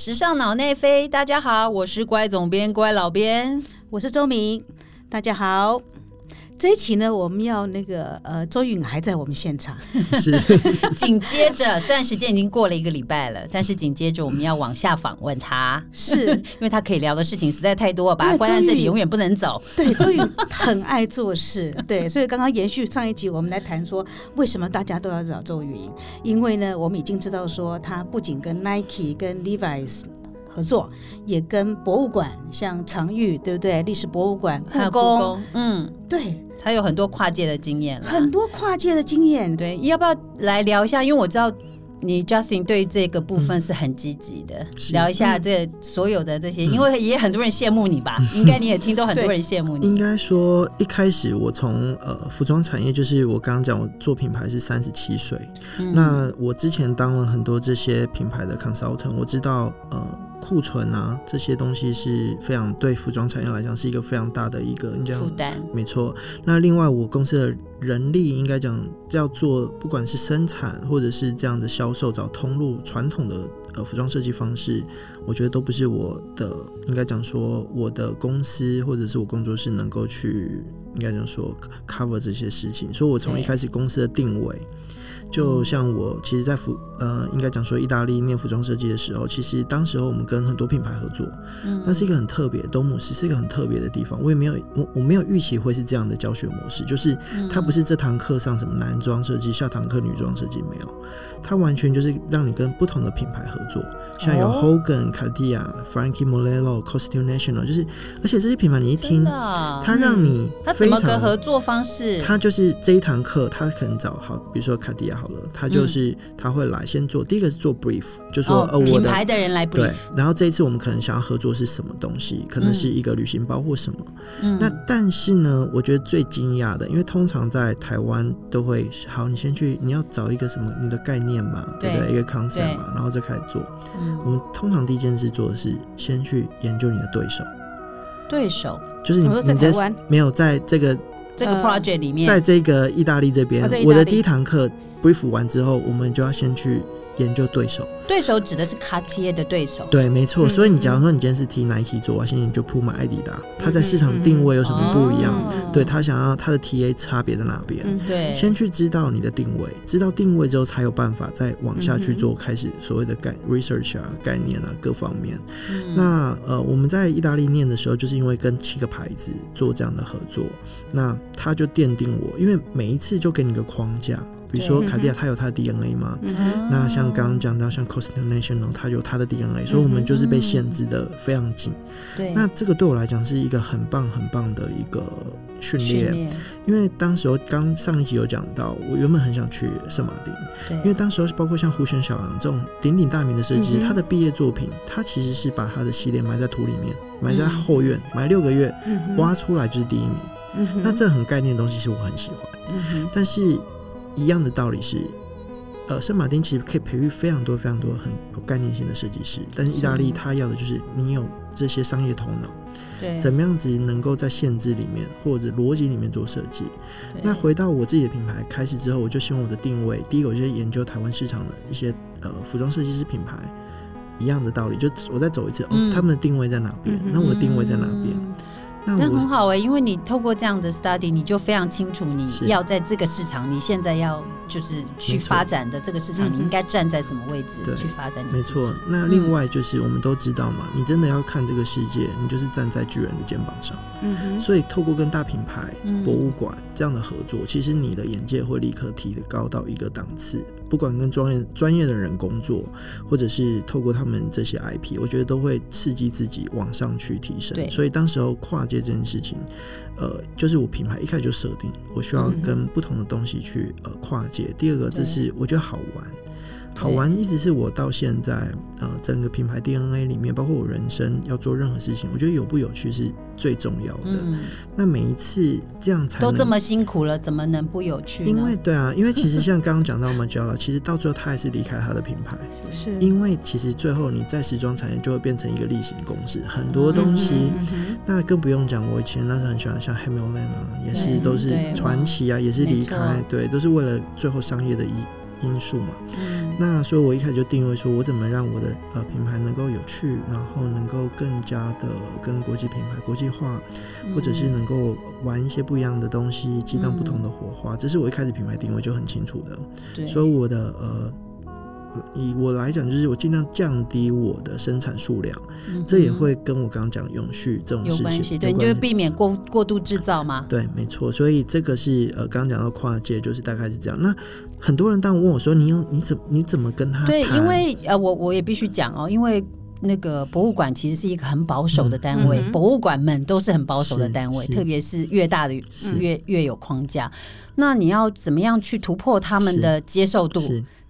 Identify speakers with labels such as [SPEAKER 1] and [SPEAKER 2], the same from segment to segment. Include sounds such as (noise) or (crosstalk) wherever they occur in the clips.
[SPEAKER 1] 时尚脑内飞，大家好，我是乖总编、乖老编，
[SPEAKER 2] 我是周明，大家好。这一期呢，我们要那个呃，周允还在我们现场。
[SPEAKER 3] 是。(laughs)
[SPEAKER 1] 紧接着，虽然时间已经过了一个礼拜了，但是紧接着我们要往下访问他，
[SPEAKER 2] 是 (laughs)
[SPEAKER 1] 因为他可以聊的事情实在太多，把他关在这里永远不能走。
[SPEAKER 2] 对，周允很爱做事，对，所以刚刚延续上一集，我们来谈说为什么大家都要找周云，因为呢，我们已经知道说他不仅跟 Nike、跟 Levi's。合作也跟博物馆，像常玉，对不对？历史博物馆、故宫，
[SPEAKER 1] 嗯，
[SPEAKER 2] 对，
[SPEAKER 1] 他有很多跨界的经验，
[SPEAKER 2] 很多跨界的经验。
[SPEAKER 1] 对，要不要来聊一下？因为我知道。你 Justin 对这个部分是很积极的，聊一下这所有的这些，因为也很多人羡慕你吧？(laughs) 应该你也听到很多人羡慕你。
[SPEAKER 3] 应该说一开始我从呃服装产业，就是我刚刚讲我做品牌是三十七岁，那我之前当了很多这些品牌的 consultant，我知道呃库存啊这些东西是非常对服装产业来讲是一个非常大的一个
[SPEAKER 1] 负担。
[SPEAKER 3] 没错。那另外我公司的人力应该讲要做，不管是生产或者是这样的销售找通路，传统的呃服装设计方式，我觉得都不是我的，应该讲说我的公司或者是我工作室能够去，应该讲说 cover 这些事情，所以我从一开始公司的定位。就像我其实，在服呃，应该讲说意大利念服装设计的时候，其实当时候我们跟很多品牌合作，嗯，那是一个很特别，东姆斯是一个很特别的地方。我也没有我我没有预期会是这样的教学模式，就是它不是这堂课上什么男装设计，下堂课女装设计没有，它完全就是让你跟不同的品牌合作，像有 Hogan、卡地亚、Frankie Morello、Costume National，就是而且这些品牌你一听，它让你
[SPEAKER 1] 它怎么个合作方式？
[SPEAKER 3] 它就是这一堂课，它可能找好，比如说卡地亚。好了，他就是他会来先做，第一个是做 brief，就说呃，
[SPEAKER 1] 品牌的人来 brief，
[SPEAKER 3] 对。然后这一次我们可能想要合作是什么东西，可能是一个旅行包或什么。那但是呢，我觉得最惊讶的，因为通常在台湾都会，好，你先去，你要找一个什么你的概念嘛，对不对？一个 concept 嘛，然后再开始做。我们通常第一件事做的是先去研究你的对手，
[SPEAKER 1] 对手
[SPEAKER 3] 就是你
[SPEAKER 2] 在台湾
[SPEAKER 3] 没有在这个
[SPEAKER 1] 这个 project 里面，
[SPEAKER 3] 在这个意大利这边，我的第一堂课。Brief 完之后，我们就要先去。研究对手，
[SPEAKER 1] 对手指的是卡地亚的对手，
[SPEAKER 3] 对，没错。所以你假如说你今天是替 Nike 做，我先研究铺买艾迪达，他在市场定位有什么不一样？对他想要他的 TA 差别在哪边？
[SPEAKER 1] 对，
[SPEAKER 3] 先去知道你的定位，知道定位之后才有办法再往下去做，开始所谓的概 research 啊、概念啊各方面。那呃，我们在意大利念的时候，就是因为跟七个牌子做这样的合作，那他就奠定我，因为每一次就给你个框架。比如说卡地亚，它有它的 DNA 嘛？那像刚刚讲到像 Costume National，它有它的 DNA，所以我们就是被限制的非常紧。
[SPEAKER 1] 对，
[SPEAKER 3] 那这个对我来讲是一个很棒很棒的一个训练，因为当时候刚上一集有讲到，我原本很想去圣马丁，因为当时候包括像胡旋小狼这种鼎鼎大名的设计师，他的毕业作品，他其实是把他的系列埋在土里面，埋在后院，埋六个月，挖出来就是第一名。那这很概念的东西是我很喜欢，但是。一样的道理是，呃，圣马丁其实可以培育非常多非常多很有概念性的设计师，但是意大利他要的就是你有这些商业头脑，
[SPEAKER 1] 对，
[SPEAKER 3] 怎么样子能够在限制里面或者逻辑里面做设计。那回到我自己的品牌开始之后，我就希望我的定位，第一个我就研究台湾市场的一些呃服装设计师品牌，一样的道理，就我再走一次，哦，他们的定位在哪边？那我的定位在哪边？
[SPEAKER 1] 那很好哎，因为你透过这样的 study，你就非常清楚你要在这个市场，你现在要就是去发展的这个市场，你应该站在什么位置去发展？
[SPEAKER 3] 没错。那另外就是我们都知道嘛，你真的要看这个世界，你就是站在巨人的肩膀上。嗯哼。所以透过跟大品牌、博物馆这样的合作，其实你的眼界会立刻提高到一个档次。不管跟专业专业的人工作，或者是透过他们这些 IP，我觉得都会刺激自己往上去提升。所以当时候跨界这件事情，呃，就是我品牌一开始就设定，我需要跟不同的东西去呃跨界。第二个，这是我觉得好玩。好玩一直是我到现在呃整个品牌 DNA 里面，包括我人生要做任何事情，我觉得有不有趣是最重要的。那每一次这样才
[SPEAKER 1] 都这么辛苦了，怎么能不有趣？
[SPEAKER 3] 因为对啊，因为其实像刚刚讲到 Magella，(laughs) 其实到最后他还是离开他的品牌，
[SPEAKER 2] 是
[SPEAKER 3] 因为其实最后你在时装产业就会变成一个例行公事，很多东西，那更不用讲。我以前那时候很喜欢像 Hamilton 啊，也是都是传奇啊，也是离开，对，都是为了最后商业的意。因素嘛，那所以我一开始就定位说，我怎么让我的呃品牌能够有趣，然后能够更加的跟国际品牌国际化，或者是能够玩一些不一样的东西，激荡不同的火花，这是我一开始品牌定位就很清楚的。所以我的呃。以我来讲，就是我尽量降低我的生产数量，这也会跟我刚刚讲永续这种事情
[SPEAKER 1] 对，你就避免过过度制造嘛。
[SPEAKER 3] 对，没错。所以这个是呃，刚刚讲到跨界，就是大概是这样。那很多人当问我说：“你有你怎你怎么跟他？”
[SPEAKER 1] 对，因为呃，我我也必须讲哦，因为那个博物馆其实是一个很保守的单位，博物馆们都是很保守的单位，特别是越大的越越有框架。那你要怎么样去突破他们的接受度？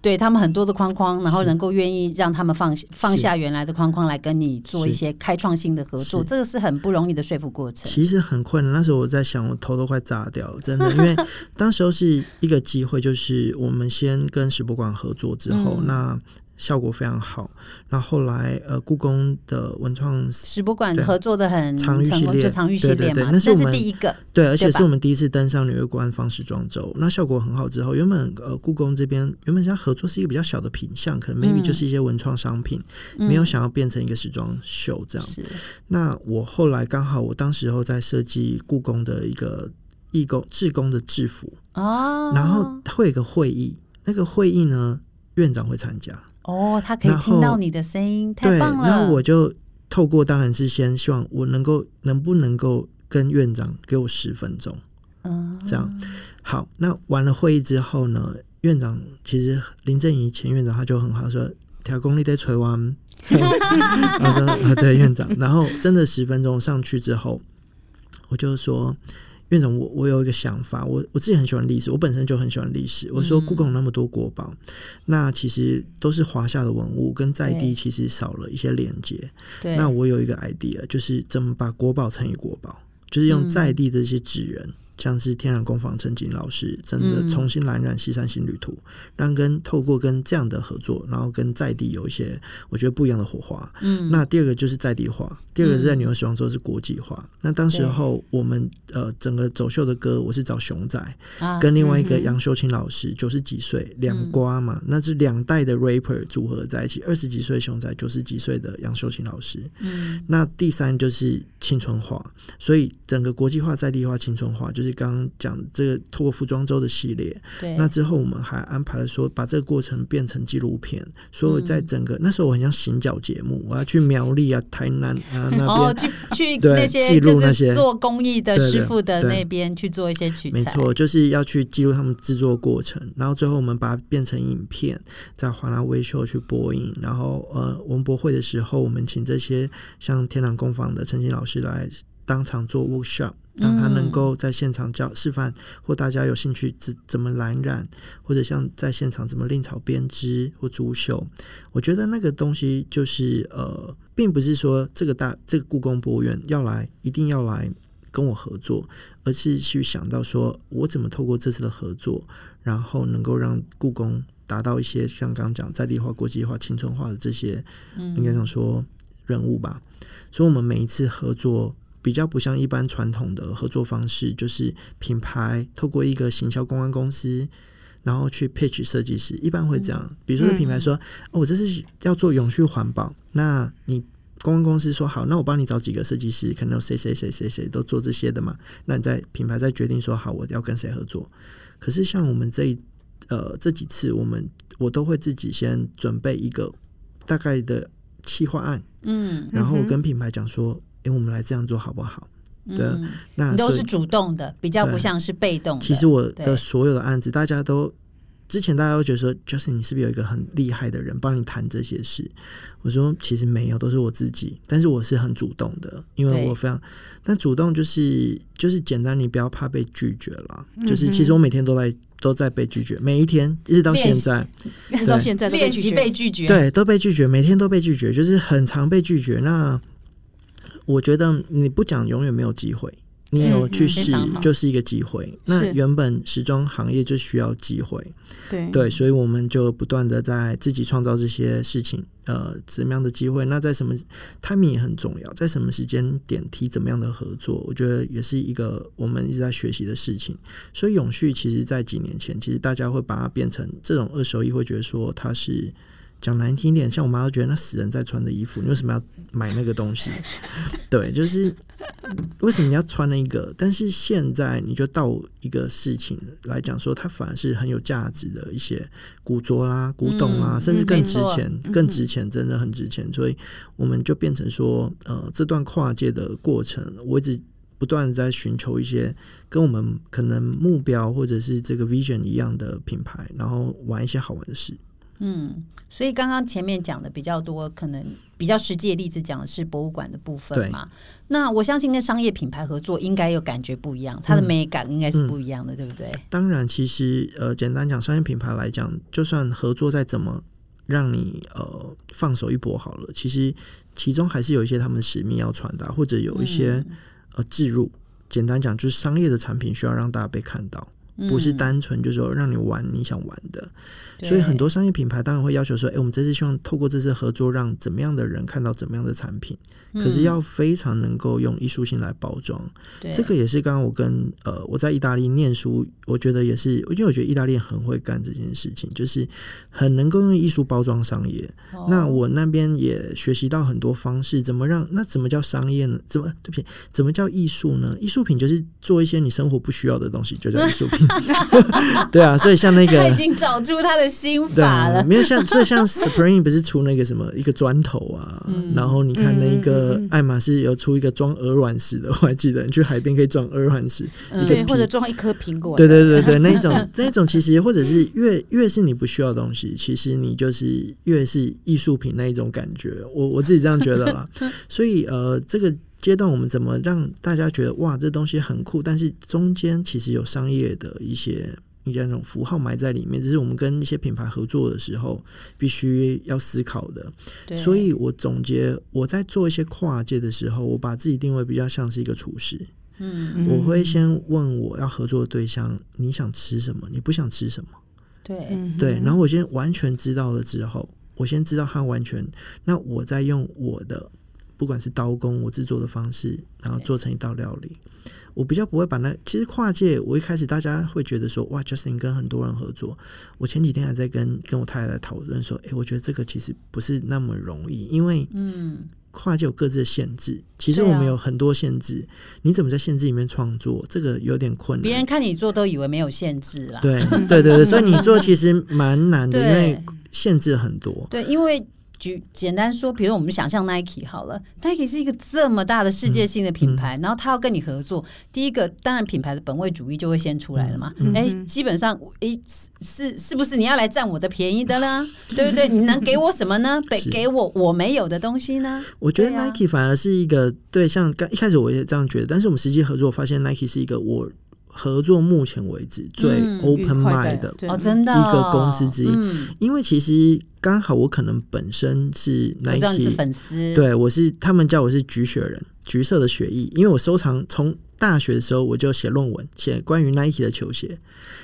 [SPEAKER 1] 对他们很多的框框，然后能够愿意让他们放放下原来的框框来跟你做一些开创性的合作，这个是很不容易的说服过程。
[SPEAKER 3] 其实很困难，那时候我在想，我头都快炸掉了，真的，(laughs) 因为当时候是一个机会，就是我们先跟史博馆合作之后，那。效果非常好。那后来，呃，故宫的文创
[SPEAKER 1] 史博馆合作的很
[SPEAKER 3] 长玉系列，
[SPEAKER 1] 长玉系列嘛，
[SPEAKER 3] 那是我们
[SPEAKER 1] 第一个，
[SPEAKER 3] 对，而且是我们第一次登上纽约官方时装周，那效果很好。之后，原本呃，故宫这边原本想合作是一个比较小的品相，可能 maybe 就是一些文创商品，没有想要变成一个时装秀这样。那我后来刚好，我当时候在设计故宫的一个义工志工的制服哦，然后会有一个会议，那个会议呢，院长会参加。
[SPEAKER 1] 哦，他可以听到你的声音，太棒了。
[SPEAKER 3] 那我就透过，当然是先希望我能够，能不能够跟院长给我十分钟，嗯，这样好。那完了会议之后呢，院长其实林正宇前院长他就很好说，调功力在锤完，(laughs) 他说啊，对院长。然后真的十分钟上去之后，我就说。院长，我我有一个想法，我我自己很喜欢历史，我本身就很喜欢历史。我说故宫那么多国宝，那其实都是华夏的文物，跟在地其实少了一些连接。那我有一个 idea，就是怎么把国宝乘以国宝，就是用在地的这些纸人。像是天然工坊陈景老师真的重新蓝染西山新旅途，让跟透过跟这样的合作，然后跟在地有一些我觉得不一样的火花。嗯，那第二个就是在地化，第二个是在纽约时装周是国际化。那当时候我们呃整个走秀的歌，我是找熊仔跟另外一个杨秀清老师，九十几岁两瓜嘛，那是两代的 rapper 组合在一起，二十几岁熊仔，九十几岁的杨秀清老师。嗯，那第三就是青春化，所以整个国际化在地化青春化就是。刚刚讲这个透过服装周的系列，
[SPEAKER 1] 对，
[SPEAKER 3] 那之后我们还安排了说把这个过程变成纪录片，所以在整个那时候我很像行脚节目，我要去苗栗啊、台南啊那边
[SPEAKER 1] 去去那些
[SPEAKER 3] 记录那些
[SPEAKER 1] 做工艺的师傅的那边去做一些取材，
[SPEAKER 3] 没错，就是要去记录他们制作过程，然后最后我们把它变成影片，在华纳微秀去播映，然后呃文博会的时候，我们请这些像天朗工坊的陈静老师来当场做 workshop。让他能够在现场教示范，或大家有兴趣怎怎么蓝染，或者像在现场怎么另草编织或竹绣，我觉得那个东西就是呃，并不是说这个大这个故宫博物院要来一定要来跟我合作，而是去想到说我怎么透过这次的合作，然后能够让故宫达到一些像刚刚讲在地化、国际化、青春化的这些，应该讲说任务吧。所以，我们每一次合作。比较不像一般传统的合作方式，就是品牌透过一个行销公关公司，然后去 pitch 设计师，一般会这样。比如说品牌说：“哦，我这是要做永续环保。”那你公关公司说：“好，那我帮你找几个设计师，可能有谁谁谁谁谁都做这些的嘛。”那你在品牌再决定说：“好，我要跟谁合作。”可是像我们这一呃这几次，我们我都会自己先准备一个大概的企划案，嗯，然后跟品牌讲说。哎，我们来这样做好不好？对，那
[SPEAKER 1] 都是主动的，比较不像是被动。
[SPEAKER 3] 其实我的所有的案子，大家都之前大家都觉得说，Justin，你是不是有一个很厉害的人帮你谈这些事？我说其实没有，都是我自己。但是我是很主动的，因为我非常。但主动就是就是简单，你不要怕被拒绝了。就是其实我每天都在都在被拒绝，每一天一直到现在，
[SPEAKER 2] 一直到现在
[SPEAKER 1] 练习被拒绝，
[SPEAKER 3] 对，都被拒绝，每天都被拒绝，就是很常被拒绝。那我觉得你不讲，永远没有机会。你有去
[SPEAKER 1] 嗯
[SPEAKER 3] 试就是一个机会。那原本时装行业就需要机会，
[SPEAKER 2] 对
[SPEAKER 3] 对，所以我们就不断的在自己创造这些事情，呃，怎么样的机会？那在什么 timing 也很重要，在什么时间点提怎么样的合作，我觉得也是一个我们一直在学习的事情。所以永续其实，在几年前，其实大家会把它变成这种二手衣，会觉得说它是。讲难听点，像我妈都觉得那死人在穿的衣服，你为什么要买那个东西？(laughs) 对，就是为什么你要穿那个？但是现在你就到一个事情来讲说，它反而是很有价值的一些古着啦、古董啦，
[SPEAKER 1] 嗯
[SPEAKER 3] 甚至更值钱、更值钱，真的很值钱。所以我们就变成说，呃，这段跨界的过程，我一直不断地在寻求一些跟我们可能目标或者是这个 vision 一样的品牌，然后玩一些好玩的事。
[SPEAKER 1] 嗯，所以刚刚前面讲的比较多，可能比较实际的例子讲的是博物馆的部分嘛。那我相信跟商业品牌合作应该有感觉不一样，它的美感应该是不一样的，对不对？
[SPEAKER 3] 当然，其实呃，简单讲，商业品牌来讲，就算合作再怎么让你呃放手一搏好了，其实其中还是有一些他们的使命要传达，或者有一些、呃置入。简单讲，就是商业的产品需要让大家被看到，不是单纯就是说让你玩你想玩的。所以很多商业品牌当然会要求说，哎、我们这次希望透过这次合作，让怎么样的人看到怎么样的产品，可是要非常能够用艺术性来包装。
[SPEAKER 1] 对
[SPEAKER 3] 这个也是刚刚我跟呃我在意大利念书，我觉得也是，因为我觉得意大利很会干这件事情，就是很能够用艺术包装商业。
[SPEAKER 1] 哦
[SPEAKER 3] 那我那边也学习到很多方式，怎么让那怎么叫商业呢？怎么对不起？怎么叫艺术呢？艺术品就是做一些你生活不需要的东西，就叫艺术品。(laughs) 对啊，所以像那个
[SPEAKER 1] 他已经找出他的心法了。
[SPEAKER 3] 没有像所以像 Spring 不是出那个什么一个砖头啊，
[SPEAKER 1] 嗯
[SPEAKER 3] 然后你看那个爱马仕有出一个装鹅卵石的，我还记得你去海边可以装鹅卵石，
[SPEAKER 1] 嗯
[SPEAKER 2] 对，
[SPEAKER 3] 皮
[SPEAKER 2] 或者装一颗苹果，
[SPEAKER 3] 对对对对，那一种 (laughs) 那一种其实或者是越越是你不需要的东西，其实你就是越是艺术品那一种感觉，我我自己这样觉得啦。(laughs) 所以呃，这个阶段我们怎么让大家觉得哇，这东西很酷，但是中间其实有商业的一些。应该那种符号埋在里面，这是我们跟一些品牌合作的时候必须要思考的。所以我总结，我在做一些跨界的时候，我把自己定位比较像是一个厨师。
[SPEAKER 1] 嗯，
[SPEAKER 3] 我会先问我要合作的对象，你想吃什么？你不想吃什么？
[SPEAKER 1] 对，
[SPEAKER 3] 对，然后我先完全知道了之后，我先知道他完全，那我再用我的不管是刀工我制作的方式，然后做成一道料理。我比较不会把那其实跨界，我一开始大家会觉得说哇，Justin 跟很多人合作。我前几天还在跟跟我太太讨论说，诶，我觉得这个其实不是那么容易，因为
[SPEAKER 1] 嗯，
[SPEAKER 3] 跨界有各自的限制。其实我们有很多限制，你怎么在限制里面创作，这个有点困难。
[SPEAKER 1] 别人看你做都以为没有限制啦。
[SPEAKER 3] 对对对对，所以你做其实蛮难的，(laughs) 因为限制很多。
[SPEAKER 1] 对，因为举简单说，比如我们想象 Nike 好了，Nike 是一个这么大的世界性的品牌，然后他要跟你合作，第一个当然品牌的本位主义就会先出来了嘛。哎、基本上，哎，是是不是你要来占我的便宜的呢？对不对？你能给我什么呢？(laughs) 给给我我没有的东西呢？
[SPEAKER 3] 我觉得 Nike 反而是一个对，像刚一开始我也这样觉得，但是我们实际合作发现 Nike 是一个我合作目前为止最
[SPEAKER 1] 嗯
[SPEAKER 3] open mind 的，
[SPEAKER 1] 哦，真的、
[SPEAKER 3] 一个公司之一。
[SPEAKER 1] 嗯，
[SPEAKER 3] 因为其实刚好我可能本身是 Nike，
[SPEAKER 1] 粉丝，
[SPEAKER 3] 对我是他们叫我是橘雪人，橘色的血液，因为我收藏从大学的时候我就写论文，写关于 Nike 的球鞋，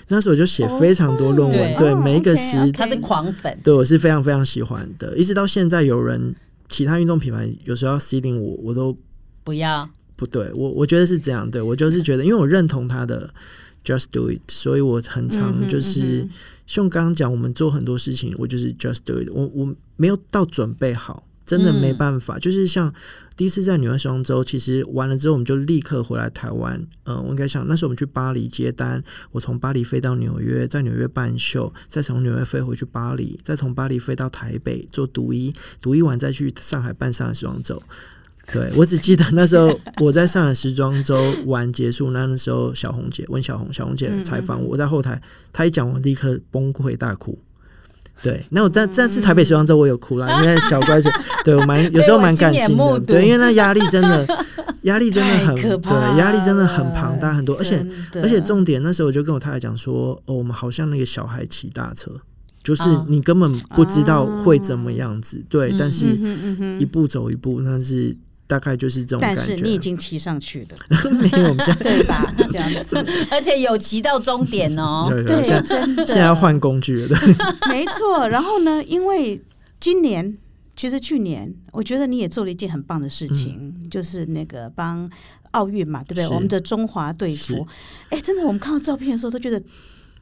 [SPEAKER 3] 那时候我就写非常多论文，
[SPEAKER 1] 对
[SPEAKER 3] 每一个时
[SPEAKER 1] 他是狂粉，
[SPEAKER 3] 对我是非常非常喜欢的，一直到现在有人其他运动品牌有时候要 seeding 我，我都
[SPEAKER 1] 不要
[SPEAKER 3] 不对，我我觉得是这样，对我就是觉得，因为我认同他的 just do it，所以我很
[SPEAKER 2] 嗯
[SPEAKER 3] 常就是、
[SPEAKER 2] 嗯
[SPEAKER 3] 像刚刚讲，我们做很多事情，我就是 just do it，我我没有到准备好。真的没
[SPEAKER 1] 嗯
[SPEAKER 3] 办法，就是像第一次在纽约时装周，其实完了之后，我们就立刻回来台湾。嗯、我应该想那时候我们去巴黎接单，我从巴黎飞到纽约，在纽约办秀，再从纽约飞回去巴黎，再从巴黎飞到台北做独一，独一完再去上海办上海时装周。对，我只记得那时候我在上海时装周完结束，那那时候小红姐问小红，小红姐采访我，我在后台，她一讲我立刻崩溃大哭。对，那我但但是台北时装周我有哭啦，因为小乖姐对我蛮有时候蛮感性的，对，因为那压力真的压力真的很对，压力真的很庞大很多，而且而且重点那时候我就跟我太太讲说，哦，我们好像那个小孩骑大车，就是
[SPEAKER 1] 哦
[SPEAKER 3] 你根本不知道会怎么样子，对，但是一步走一步，那是大概就是这种感觉。
[SPEAKER 2] 但是你已经骑上去了，(laughs)
[SPEAKER 3] 没有，我们现在 (laughs)
[SPEAKER 2] 对吧？这样子，
[SPEAKER 1] 而且有骑到终点哦。(laughs)
[SPEAKER 3] 对
[SPEAKER 2] 真的
[SPEAKER 3] 现在要换工具了，对，
[SPEAKER 2] 没错。然后呢，因为今年其实去年，我觉得你也做了一件很棒的事情，就是那个帮奥运嘛，对不对？我们的中华队服，哎，真的，我们看到照片的时候都觉得。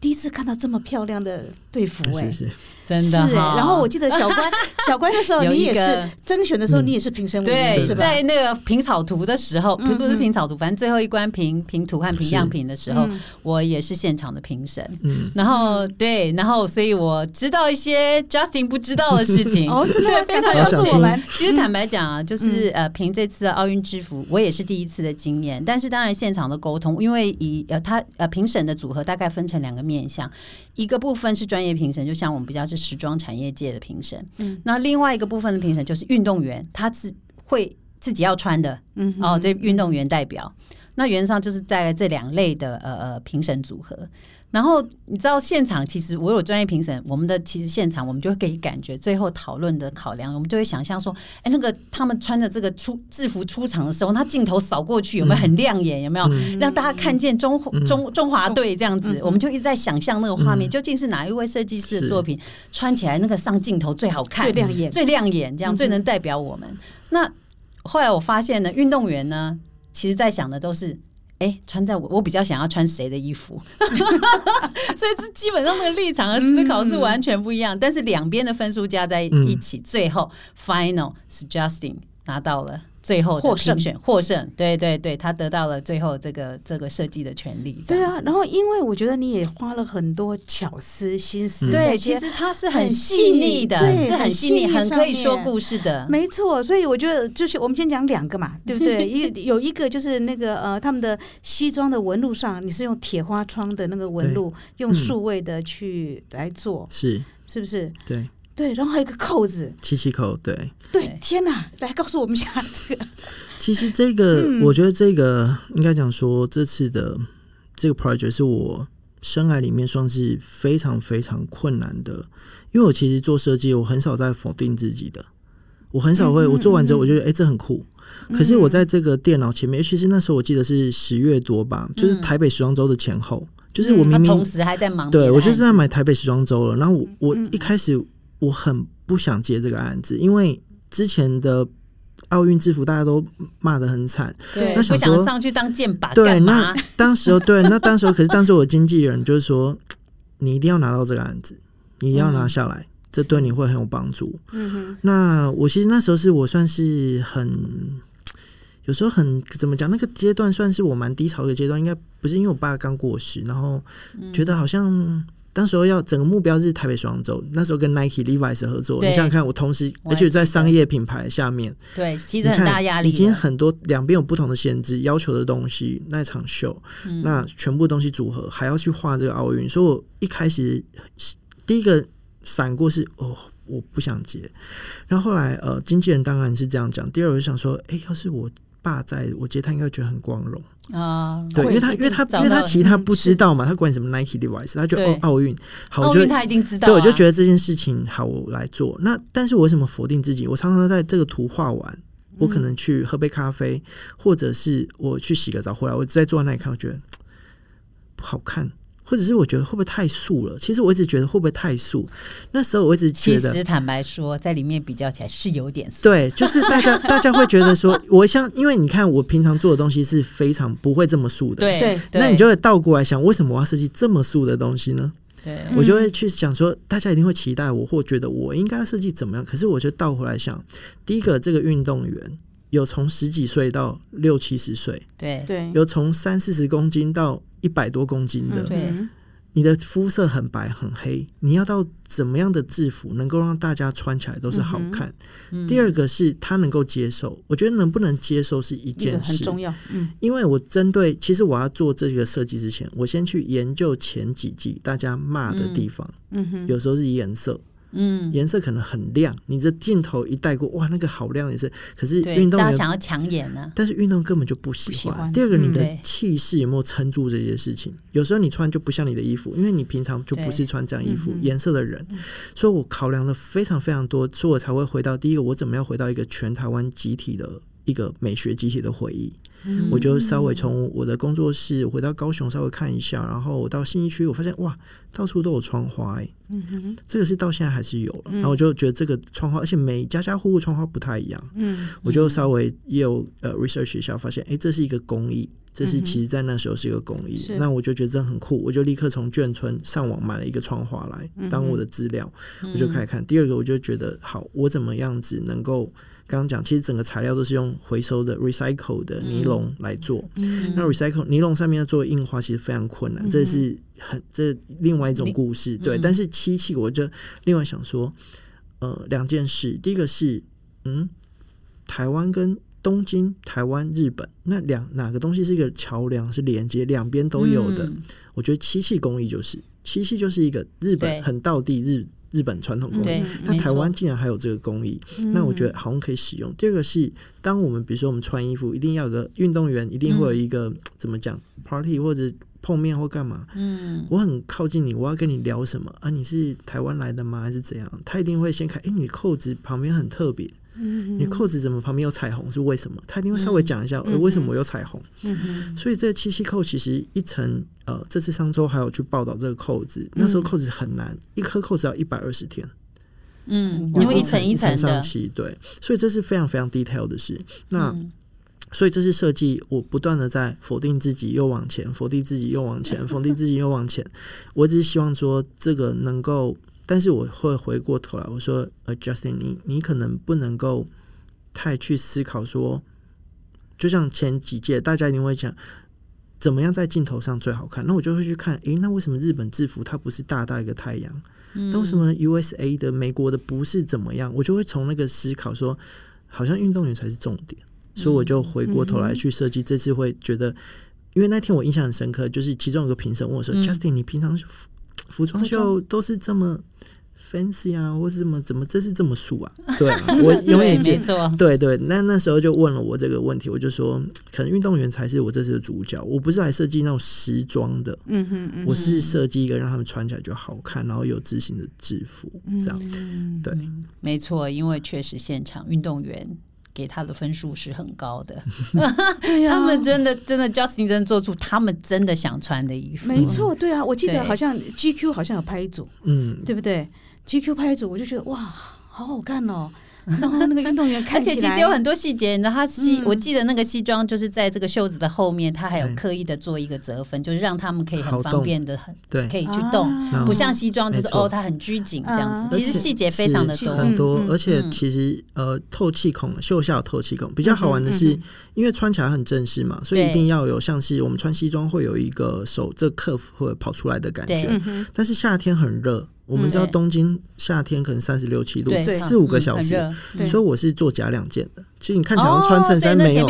[SPEAKER 2] 第一次看到这么漂亮的队服、哎，
[SPEAKER 3] 谢谢。
[SPEAKER 1] 真
[SPEAKER 2] 是哎、
[SPEAKER 1] 的哈。
[SPEAKER 2] 然后我记得小关，小关的时候 (laughs) 你也是甄选的时候，
[SPEAKER 3] 嗯
[SPEAKER 2] 你也是评审委
[SPEAKER 1] 对
[SPEAKER 2] 员，是吧？
[SPEAKER 1] 在那个评草图的时候，
[SPEAKER 2] 评
[SPEAKER 1] 不不是
[SPEAKER 2] 嗯
[SPEAKER 1] 评草图，反正最后一关评评图和评样品的时候，
[SPEAKER 2] 嗯
[SPEAKER 1] 我也是现场的评审。
[SPEAKER 3] 嗯，
[SPEAKER 1] 然后对，然后所以我知道一些 Justin 不知道的事情。(laughs)
[SPEAKER 2] 哦，真的，
[SPEAKER 1] 非常
[SPEAKER 2] 赶快告
[SPEAKER 1] 有趣
[SPEAKER 3] 好想听
[SPEAKER 2] 诉我们。
[SPEAKER 1] 其实坦白讲啊，就是
[SPEAKER 2] 嗯
[SPEAKER 1] 呃，凭这次的奥运制服，我也是第一次的经验。但是当然现场的沟通，因为以呃他呃评审的组合大概分成两个面向，一个部分是专业评审，就像我们比较是时装产业界的评审，
[SPEAKER 2] 嗯。
[SPEAKER 1] 那另外一个部分的评审就是运动员，他自会自己要穿的，
[SPEAKER 2] 嗯
[SPEAKER 1] 哦，这运动员代表。那原则上就是在这两类的呃呃评审组合。然后你知道现场其实我有专业评审，我们的其实现场我们就会给感觉，最后讨论的考量，我们就会想象说，哎，那个他们穿着这个出制服出场的时候，他镜头扫过去有没有很亮眼？有没有、让大家看见中中中华队这样子？我们就一直在想象那个画面，究竟是哪一位设计师的作品穿起来那个上镜头最好看、
[SPEAKER 2] 最亮眼
[SPEAKER 1] 最亮眼，这样最能代表我们。那后来我发现呢，运动员呢，其实在想的都是。哎，穿在我我比较想要穿谁的衣服，(laughs) 所以这基本上那个立场和思考是完全不一样。但是两边的分数加在一起，最后 final 是 Justin 拿到了最后的
[SPEAKER 2] 获胜
[SPEAKER 1] 评选获胜，对对对，他得到了最后这个这个设计的权利。
[SPEAKER 2] 对啊，然后因为我觉得你也花了很多巧思心思在
[SPEAKER 1] 对，其实他是很
[SPEAKER 2] 很
[SPEAKER 1] 细
[SPEAKER 2] 细
[SPEAKER 1] 腻的，
[SPEAKER 2] 对很
[SPEAKER 1] 是很细腻，很可以说故事的。
[SPEAKER 2] 没错，所以我觉得就是我们先讲两个嘛，(laughs) 对不对？一有一个就是那个呃，他们的西装的纹路上，你是用铁花窗的那个纹路，用数位的去来做，
[SPEAKER 3] 是
[SPEAKER 2] 是不是？
[SPEAKER 3] 对，
[SPEAKER 2] 对，然后还有一个扣子，
[SPEAKER 3] 七七扣，对。
[SPEAKER 2] 对
[SPEAKER 1] 对，
[SPEAKER 2] 天哪！来告诉我们一下这个，
[SPEAKER 3] 其实这个，
[SPEAKER 2] 嗯
[SPEAKER 3] 我觉得这个应该讲说，这次的这个 project 是我生涯里面算是非常非常困难的，因为我其实做设计，我很少在否定自己的，我很少会，
[SPEAKER 2] 嗯
[SPEAKER 3] 我做完之后，
[SPEAKER 2] 嗯
[SPEAKER 3] 我觉得哎、诶这很酷。可是我在这个电脑前面，尤其是那时候我记得是十月多吧，就是台北时装周的前后，就是我明明
[SPEAKER 1] 同时还在忙
[SPEAKER 3] 对我就是在买台北时装周了。然后我我
[SPEAKER 2] 嗯
[SPEAKER 3] 一开始我很不想接这个案子，因为之前的奥运制服大家都骂的很惨。
[SPEAKER 1] 对，
[SPEAKER 3] 那
[SPEAKER 1] 不
[SPEAKER 3] 想说
[SPEAKER 1] 想上去当箭靶
[SPEAKER 3] 对，那？当时候对，那当时候可是当时我经纪人就是说，你一定要拿到这个案子，你一定要拿下来，这对你会很有帮助。
[SPEAKER 2] 嗯哼，
[SPEAKER 3] 那我其实那时候是我算是很。有时候很怎么讲，那个阶段算是我蛮低潮的阶段，应该不是因为我爸刚过世，然后
[SPEAKER 1] 嗯
[SPEAKER 3] 觉得好像当时候要整个目标是台北双周，那时候跟 Nike、Levi's 合作，你想想看，我同时而且在商业品牌下面，
[SPEAKER 1] 对，其
[SPEAKER 3] 你
[SPEAKER 1] 实很大
[SPEAKER 3] 看
[SPEAKER 1] 压力，
[SPEAKER 3] 已经很多两边有不同的限制，要求的东西，那一场秀，
[SPEAKER 1] 嗯
[SPEAKER 3] 那全部东西组合还要去画这个奥运，所以我一开始第一个闪过是哦。我不想接，然后后来呃，经纪人当然是这样讲。第二，我就想说，哎、要是我爸在我觉得，他应该觉得很光荣。
[SPEAKER 1] 啊，
[SPEAKER 3] 对，因为他因为他因为他其实他不知道嘛，他管你什么 Nike、Levi's，他就
[SPEAKER 1] 对
[SPEAKER 3] 哦奥运，好，我就
[SPEAKER 1] 奥运他一定知道啊，
[SPEAKER 3] 对，我就觉得这件事情好，我来做。那但是我为什么否定自己？我常常在这个图画完，我可能去喝杯咖啡，或者是我去洗个澡回来，我再坐在那里看，我觉得不好看，或者是我觉得会不会太素了？其实我一直觉得会不会太素？那时候我一直觉得。
[SPEAKER 1] 其实坦白说，在里面比较起来是有点素
[SPEAKER 3] 对，就是大家 (laughs) 大家会觉得说，我像因为你看我平常做的东西是非常不会这么素的，
[SPEAKER 1] 对
[SPEAKER 2] 对
[SPEAKER 3] 那你就会倒过来想，为什么我要设计这么素的东西呢？
[SPEAKER 1] 对
[SPEAKER 3] 我就会去想说，大家一定会期待我，或觉得我应该设计怎么样。可是我就倒回来想，第一个，这个运动员有从十几岁到六七十岁，
[SPEAKER 1] 对。
[SPEAKER 2] 对，
[SPEAKER 3] 有从三四十公斤到一百多公斤的。
[SPEAKER 1] 对。
[SPEAKER 2] 嗯
[SPEAKER 3] 你的肤色很白很黑，你要到怎么样的制服能够让大家穿起来都是好看？
[SPEAKER 1] 嗯
[SPEAKER 3] 第二个是他能够接受，我觉得能不能接受是一件事。
[SPEAKER 2] 很重要，嗯。
[SPEAKER 3] 因为我针对，其实我要做这个设计之前，我先去研究前几季大家骂的地方，
[SPEAKER 2] 嗯哼，
[SPEAKER 3] 有时候是颜色，
[SPEAKER 1] 嗯，
[SPEAKER 3] 颜色可能很亮，你这镜头一带过，哇，那个好亮也是。可是
[SPEAKER 1] 对，
[SPEAKER 3] 运动员，
[SPEAKER 1] 想要抢眼呢，
[SPEAKER 3] 但是运动根本就不喜欢。
[SPEAKER 2] 喜欢
[SPEAKER 3] 第二个，你
[SPEAKER 2] 嗯
[SPEAKER 3] 的
[SPEAKER 1] 对
[SPEAKER 3] 气势有没有撑住这些事情？有时候你穿就不像你的衣服，因为你平常就不是穿这样衣服颜色的人，所以我考量了非常非常多，所以我才会回到第一个，我怎么样回到一个全台湾集体的一个美学集体的回忆。我就稍微从我的工作室回到高雄，稍微看一下，然后我到信义区，我发现哇，到处都有窗花，哎，嗯这个是到现在还是有了。然后我就觉得这个窗花，而且每家家户户窗花不太一样，嗯，我就稍微也有呃 research 一下，发现哎，这是一个工艺，这是其实在那时候是一个工艺，那我就觉得这很酷，我就立刻从眷村上网买了一个窗花来当我的资料，我就开始看。第二个，我就觉得好，我怎么样子能够。刚刚讲，其实整个材料都是用回收的 recycle 的尼龙来做。那 recycle 尼龙上面要做印花，其实非常困难，这是很这另外一种故事。对，但是漆器，我就另外想说，呃，两件事。第一个是，嗯，台湾跟东京、台湾、日本，那两哪个东西是一个桥梁，是连接两边都有的？我觉得漆器工艺就是漆器，就是一个日本很道地日。日本传统工艺，那台湾竟然还有这个工艺，那我觉得好像可以使用。第二个是，当我们比如说我们穿衣服，一定要有个运动员，一定会有一个怎么讲 party 或者碰面或干嘛。嗯，我很靠近你，我要跟你聊什么啊？你是台湾来的吗？还是怎样？他一定会先看，哎，你扣子旁边很特别。你扣子怎么旁边有彩虹是为什么？他一定会稍微讲一下，为什么我有彩虹？所以这七七扣其实一层，呃，这次上周还有去报道这个扣子，那时候扣子很难，一颗扣子要一百二十天。
[SPEAKER 1] 嗯，因为一层一层
[SPEAKER 3] 上漆，对，所以这是非常非常 detail 的事。那所以这是设计，我不断的在否定自己，又往前，否定自己，又往前，否定自己，又往前。我只是希望说，这个能够。但是我会回过头来，我说，呃，Justin，你你可能不能够太去思考说，就像前几届大家一定会讲，怎么样在镜头上最好看？那我就会去看，诶，那为什么日本制服它不是大大一个太阳？那为什么 USA 的美国的不是怎么样？我就会从那个思考说，好像运动员才是重点，所以我就回过头来去设计。这次会觉得，因为那天我印象很深刻，就是其中有个评审问我说：“Justin，你平常服装秀都是这么？” fancy 啊，或是怎么怎么，这是这么素啊？(laughs) 对啊，我 (laughs) 永远
[SPEAKER 1] 没错。
[SPEAKER 3] 对对，那那时候就问了我这个问题，我就说，可能运动员才是我这次的主角。我不是来设计那种时装的，嗯哼，我是设计一个让他们穿起来就好看，然后有自信的制服，这样。对，
[SPEAKER 1] 没错，因为确实现场运动员给他的分数是很高的，(laughs)
[SPEAKER 2] 对呀，
[SPEAKER 1] 他们真的真的，Justin 真做出他们真的想穿的衣服。
[SPEAKER 2] 没错，对啊，我记得好像 GQ 好像有拍一组，嗯，对不对？GQ 拍一组，我就觉得哇，好好看哦。然后那个运动员看起来，
[SPEAKER 1] 而且其实有很多细节，你知道，他西我记得那个西装就是在这个袖子的后面，他还有刻意的做一个折分，就是让他们可以很方便的很
[SPEAKER 3] 对，
[SPEAKER 1] 可以去动，不像西装就是哦，它很拘谨这样子。其实细节非常的多，
[SPEAKER 3] 很多，而且其实呃，透气孔袖下有透气孔，比较好玩的是，因为穿起来很正式嘛，所以一定要有像是我们穿西装会有一个手这克服会跑出来的感觉，但是夏天很热。我们知道东京夏天可能三十六七度，四五个小时，所以我是做假两件的。其实你看起来穿衬衫没有，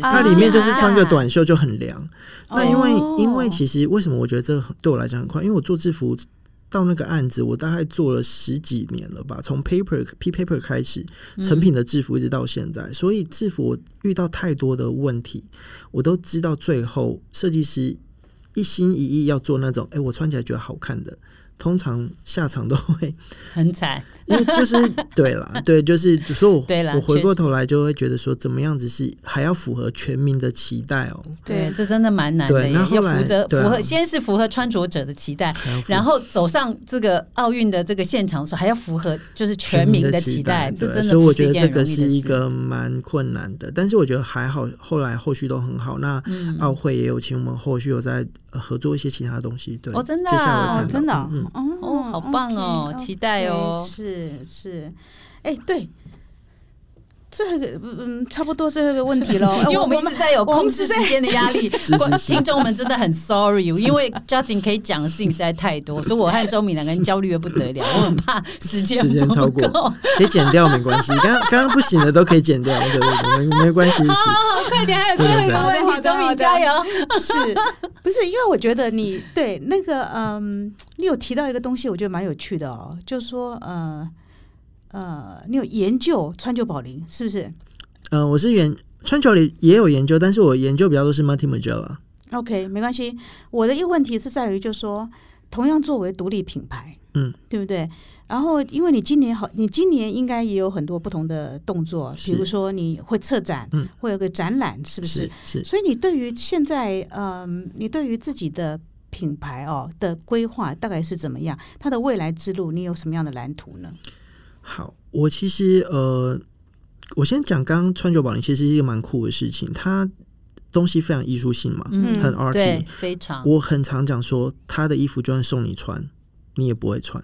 [SPEAKER 3] 它里面就是穿个短袖就很凉。那因为因为其实为什么我觉得这对我来讲很快？因为我做制服到那个案子，我大概做了十几年了吧，从 paper p paper 开始成品的制服一直到现在，所以制服我遇到太多的问题，我都知道最后设计师一心一意要做那种，哎，我穿起来觉得好看的。通常下场都会
[SPEAKER 1] 很惨，(laughs)
[SPEAKER 3] 因为就是对了，对，就是说我我回过头来就会觉得说，怎么样子是还要符合全民的期待哦？
[SPEAKER 1] 对，这真的蛮难的。
[SPEAKER 3] 要
[SPEAKER 1] 符合符合，先是符合穿着者的期待，然后走上这个奥运的这个现场的时候，还要符合就是全民的期待。这真的，
[SPEAKER 3] 所以我觉得这个是一个蛮困难的。但是我觉得还好，后来后续都很好。那奥会也有请我们后续有在合作一些其他东西。对，
[SPEAKER 1] 哦，真的，
[SPEAKER 2] 真的，
[SPEAKER 1] 嗯。哦，好棒哦，期待哦，
[SPEAKER 2] 是是，哎，对。最后一个，嗯，差不多最后一个问题了，(laughs)
[SPEAKER 1] 因为我们一直在有控制时间的压力，(laughs) 听众们真的很 sorry，因为 Justin 可以讲的事情实在太多，(laughs) 所以我和周敏两个人焦虑的不得了，我很怕时间
[SPEAKER 3] 时间超过，可以剪掉没关系，刚刚刚刚不行的都可以剪掉，对对对，没没关系，好，
[SPEAKER 1] 快点，还有最后一个问题，周敏加油，
[SPEAKER 2] 是不是？因为我觉得你对那个，嗯，你有提到一个东西，我觉得蛮有趣的哦，就是说，呃。呃，你有研究川久保玲是不是？
[SPEAKER 3] 呃，我是研川久里也有研究，但是我研究比较多是 Martin m a g e l l a
[SPEAKER 2] OK，没关系。我的一个问题是在于，就是说，同样作为独立品牌，
[SPEAKER 3] 嗯，
[SPEAKER 2] 对不对？然后，因为你今年好，你今年应该也有很多不同的动作，比如说你会策展，
[SPEAKER 3] 嗯，
[SPEAKER 2] 会有个展览，是不是？
[SPEAKER 3] 是。
[SPEAKER 2] 所以你对于现在，嗯，你对于自己的品牌哦的规划大概是怎么样？它的未来之路，你有什么样的蓝图呢？
[SPEAKER 3] 好，我其实呃，我先讲刚刚川久保玲，其实是一个蛮酷的事情，它东西非常艺术性嘛，
[SPEAKER 1] 嗯，
[SPEAKER 3] 很 arty，
[SPEAKER 1] 非常。
[SPEAKER 3] 我很常讲说，他的衣服就算送你穿，你也不会穿。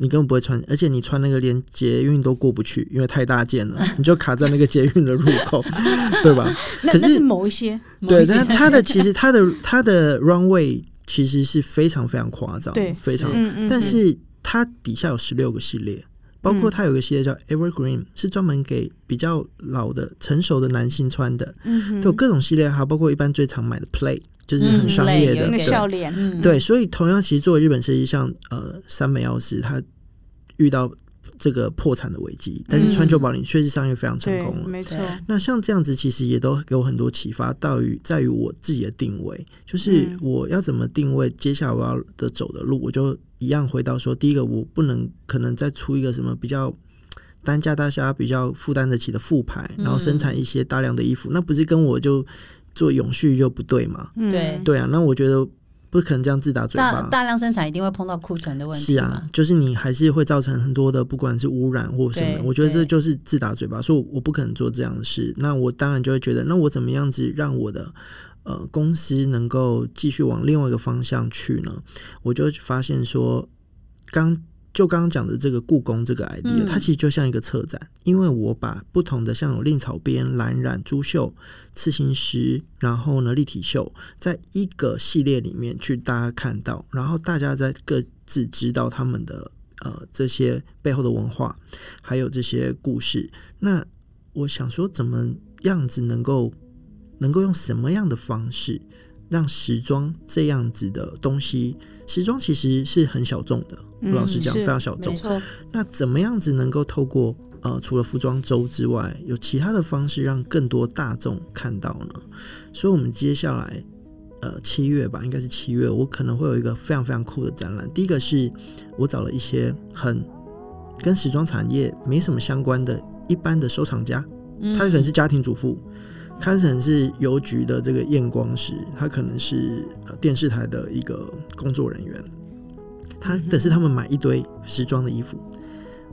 [SPEAKER 3] 你根本不会穿，而且你穿那个连捷运都过不去，因为太大件了，你就卡在那个捷运的入口，(laughs) 对吧？
[SPEAKER 2] 可是某一些，
[SPEAKER 3] 对，但他的其实他的他的 runway 其实是非常非常夸张，
[SPEAKER 2] 对，
[SPEAKER 3] 非常。
[SPEAKER 2] 嗯嗯。
[SPEAKER 3] 但是它底下有十六个系列，包括它有个系列叫 Evergreen，是专门给比较老的成熟的男性穿的，
[SPEAKER 2] 嗯，
[SPEAKER 3] 有各种系列，还包括一般最常买的 Play。就是很商业的，
[SPEAKER 2] 那个笑脸，
[SPEAKER 3] 对，所以同样，其实作为日本设计，像呃三美奥斯，他遇到这个破产的危机，但是川久保玲确实商业非常成功了，
[SPEAKER 2] 没错。
[SPEAKER 3] 那像这样子，其实也都给我很多启发，到于在于我自己的定位，就是我要怎么定位接下来我要的走的路，我就一样回到说，第一个，我不能可能再出一个什么比较单价大家比较负担得起的副牌，然后生产一些大量的衣服，那不是跟我就。做永续就不对嘛？
[SPEAKER 1] 对
[SPEAKER 3] 对啊，那我觉得不可能这样自打嘴巴。
[SPEAKER 1] 大大量生产一定会碰到库存的问
[SPEAKER 3] 题。是啊，就是你还是会造成很多的，不管是污染或什么。我觉得这就是自打嘴巴，所以我不可能做这样的事。那我当然就会觉得，那我怎么样子让我的呃公司能够继续往另外一个方向去呢？我就发现说，刚。就刚刚讲的这个故宫这个 idea，它其实就像一个策展，因为我把不同的像有令草编、蓝染、珠绣、刺青石，然后呢立体绣，在一个系列里面去大家看到，然后大家在各自知道他们的呃这些背后的文化，还有这些故事。那我想说，怎么样子能够能够用什么样的方式？让时装这样子的东西，时装其实是很小众的。老实讲，非常小众。那怎么样子能够透过呃，除了服装周之外，有其他的方式让更多大众看到呢？所以，我们接下来呃七月吧，应该是七月，我可能会有一个非常非常酷的展览。第一个是我找了一些很跟时装产业没什么相关的一般的收藏家，他可能是家庭主妇。看成是邮局的这个验光师，他可能是呃电视台的一个工作人员，他的是他们买一堆时装的衣服，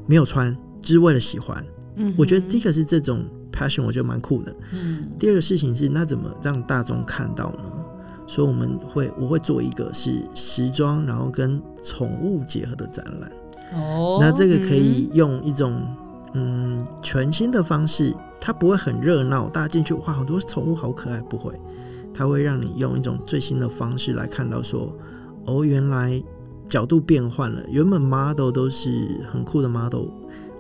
[SPEAKER 3] 没有穿，只是为了喜欢。嗯，我觉得第一个是这种 passion，我觉得蛮酷的。嗯，第二个事情是，那怎么让大众看到呢？所以我们会，我会做一个是时装，然后跟宠物结合的展览。哦，那这个可以用一种嗯全新的方式。它不会很热闹，大家进去哇，好多宠物好可爱，不会，它会让你用一种最新的方式来看到说，哦，原来角度变换了，原本 model 都是很酷的 model，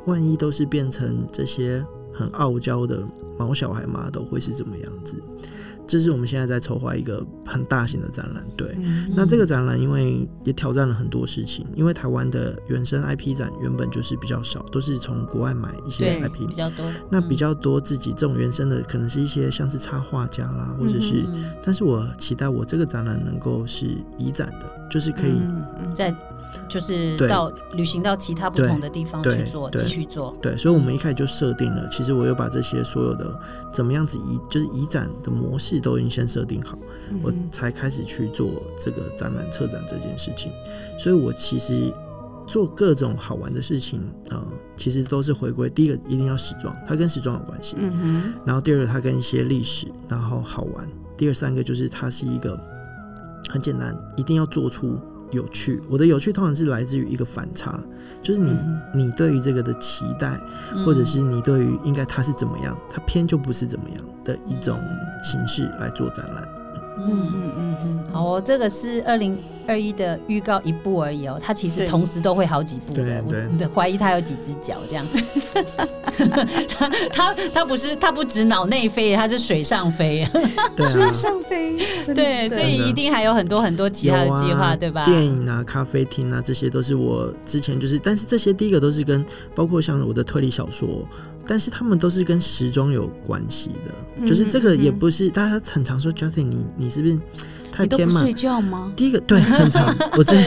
[SPEAKER 3] 万一都是变成这些很傲娇的毛小孩 model，会是怎么样子？这是我们现在在筹划一个很大型的展览，对。那这个展览因为也挑战了很多事情，因为台湾的原生 IP 展原本就是比较少，都是从国外买一些 IP
[SPEAKER 1] 比较多。
[SPEAKER 3] 那比较多自己这种原生的，可能是一些像是插画家啦，或者是，但是我期待我这个展览能够是移展的，就是可以
[SPEAKER 1] 在。就是到旅行到其他不同的地方去做，继续做。
[SPEAKER 3] 对，所以，我们一开始就设定了。其实，我有把这些所有的怎么样子移，就是移展的模式都已经先设定好，我才开始去做这个展览策展这件事情。所以我其实做各种好玩的事情啊，其实都是回归第一个一定要时装，它跟时装有关系。嗯哼。然后第二个，它跟一些历史，然后好玩。第二三个就是它是一个很简单，一定要做出。有趣，我的有趣通常是来自于一个反差，就是你你对于这个的期待，或者是你对于应该它是怎么样，它偏就不是怎么样的一种形式来做展览。嗯
[SPEAKER 1] 嗯嗯哦，这个是二零二一的预告一部而已哦，它其实同时都会好几部的，我怀疑它有几只脚这样。(laughs) 它它它不是它不止脑内飞，它是水上飞，
[SPEAKER 2] 水上飞，
[SPEAKER 1] 对，所以一定还有很多很多其他的计划，对吧？
[SPEAKER 3] 电影啊、咖啡厅啊，这些都是我之前就是，但是这些第一个都是跟包括像我的推理小说。但是他们都是跟时装有关系的，就是这个也不是大家很常说，Justin，你你是不是太天
[SPEAKER 2] 吗？
[SPEAKER 3] 第一个对 (laughs) 很长，我最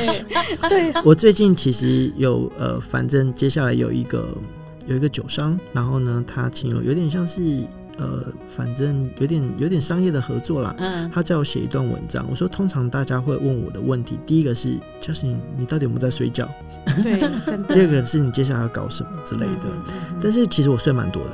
[SPEAKER 2] 对，(laughs)
[SPEAKER 3] 我最近其实有呃，反正接下来有一个有一个酒商，然后呢，他请了有点像是呃，反正有点有点商业的合作啦。
[SPEAKER 1] 嗯，
[SPEAKER 3] 他叫我写一段文章，我说通常大家会问我的问题，第一个是就是你你到底有没有在睡觉？
[SPEAKER 2] 对，真的。
[SPEAKER 3] 第二个是你接下来要搞什么之类的。
[SPEAKER 2] 嗯嗯嗯
[SPEAKER 3] 但是其实我睡蛮多的，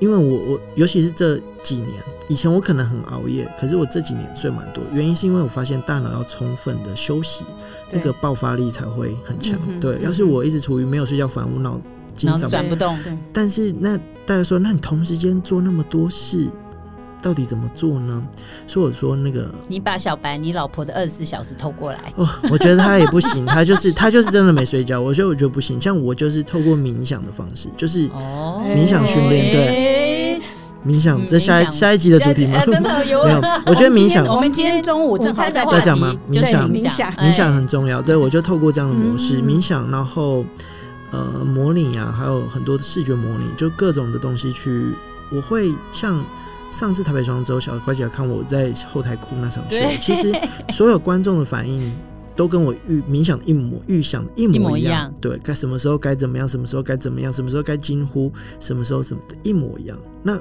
[SPEAKER 3] 因为我我尤其是这几年，以前我可能很熬夜，可是我这几年睡蛮多，原因是因为我发现大脑要充分的休息，那个爆发力才会很强。对，要是我一直处于没有睡觉反无脑筋
[SPEAKER 1] 脑转不动。
[SPEAKER 2] 对，
[SPEAKER 3] 但是那大家说，那你同时间做那么多事，到底怎么做呢？所以我说那个
[SPEAKER 1] 你把小白你老婆的二十四小时偷过来，
[SPEAKER 3] 哦，我觉得他也不行，他就是他就是真的没睡觉。我觉得我觉得不行，像我就是透过冥想的方式，就是
[SPEAKER 1] 哦。
[SPEAKER 3] 冥想训练对
[SPEAKER 1] 对，
[SPEAKER 3] 冥想。这下一下一集的主题吗？
[SPEAKER 1] 哎？真的有。(laughs)
[SPEAKER 3] 没有，我觉得冥想
[SPEAKER 2] 我们今天中午正好在
[SPEAKER 3] 在讲吗？冥想。
[SPEAKER 1] 冥
[SPEAKER 2] 冥想。
[SPEAKER 3] 冥想。
[SPEAKER 1] 哎。
[SPEAKER 3] 很重要，对我就透过这样的模式、
[SPEAKER 2] 嗯。
[SPEAKER 3] 冥想，然后呃模拟啊，还有很多的视觉模拟，就各种的东西去，我会像上次台北双周小乖姐看我在后台哭那场秀，其实所有观众的反应。都跟我预冥想的一模预想的一
[SPEAKER 1] 一
[SPEAKER 3] 模一样，
[SPEAKER 1] 模一样
[SPEAKER 3] 对，该什么时候该怎么样，什么时候该怎么样，什么时候该惊呼，什么时候什么的，一模一样。那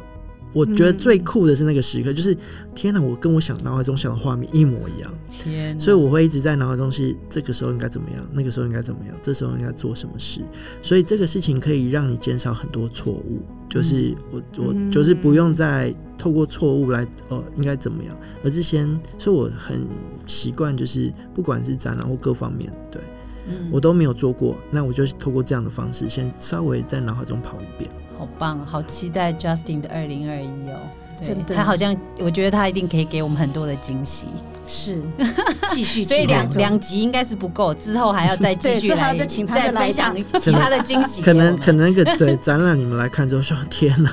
[SPEAKER 3] 我觉得
[SPEAKER 2] 嗯
[SPEAKER 3] 最酷的是那个时刻，就是天哪，我跟我想脑海中想的画面一模一样。
[SPEAKER 1] 天，
[SPEAKER 3] 所以我会一直在脑海中是这个时候应该怎么样，那个时候应该怎么样，这时候应该做什么事。所以这个事情可以让你减少很多错误，就是我我
[SPEAKER 2] 嗯
[SPEAKER 3] 就是不用再透过错误来呃应该怎么样，而是先，所以我很习惯就是不管是展览或各方面，对
[SPEAKER 1] 嗯
[SPEAKER 3] 我都没有做过，那我就透过这样的方式先稍微在脑海中跑一遍。
[SPEAKER 1] 好棒，好期待 Justin 的二零二一哦。对
[SPEAKER 2] 真的
[SPEAKER 1] 他好像，我觉得他一定可以给我们很多的惊喜，
[SPEAKER 2] 是 (laughs) 继续
[SPEAKER 1] 所以两两集应该是不够，之后还要再继续
[SPEAKER 2] 对之后再请他再
[SPEAKER 1] 分享其他的惊喜给
[SPEAKER 3] 可，能可能那个对展览你们来看之后说天哪，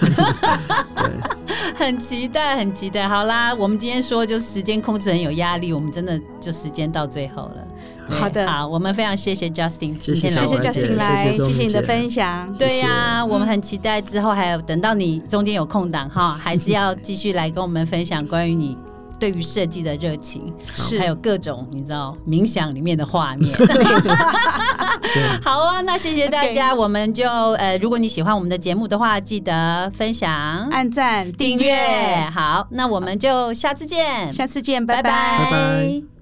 [SPEAKER 3] (laughs) 对。
[SPEAKER 1] 很期待，很期待。好啦，我们今天说就时间控制很有压力，我们真的就时间到最后了。对
[SPEAKER 2] 好的。
[SPEAKER 1] 好，我们非常谢谢 Justin 今
[SPEAKER 3] 谢
[SPEAKER 2] 谢 Justin 来，
[SPEAKER 3] 谢谢
[SPEAKER 2] 谢谢你的分享。
[SPEAKER 1] 对呀、我们很期待之后还有等到你中间有空档哈，还是要继续来跟我们分享关于你对于设计的热情，
[SPEAKER 2] 是。
[SPEAKER 1] 还有各种你知道冥想里面的画面。(laughs) 好啊，那谢谢大家，我们就呃，如果你喜欢我们的节目的话，记得分享、
[SPEAKER 2] 按赞、订阅，
[SPEAKER 1] 好，那我们就下次见，
[SPEAKER 2] 下次见，
[SPEAKER 1] 拜
[SPEAKER 2] 拜。
[SPEAKER 3] 拜拜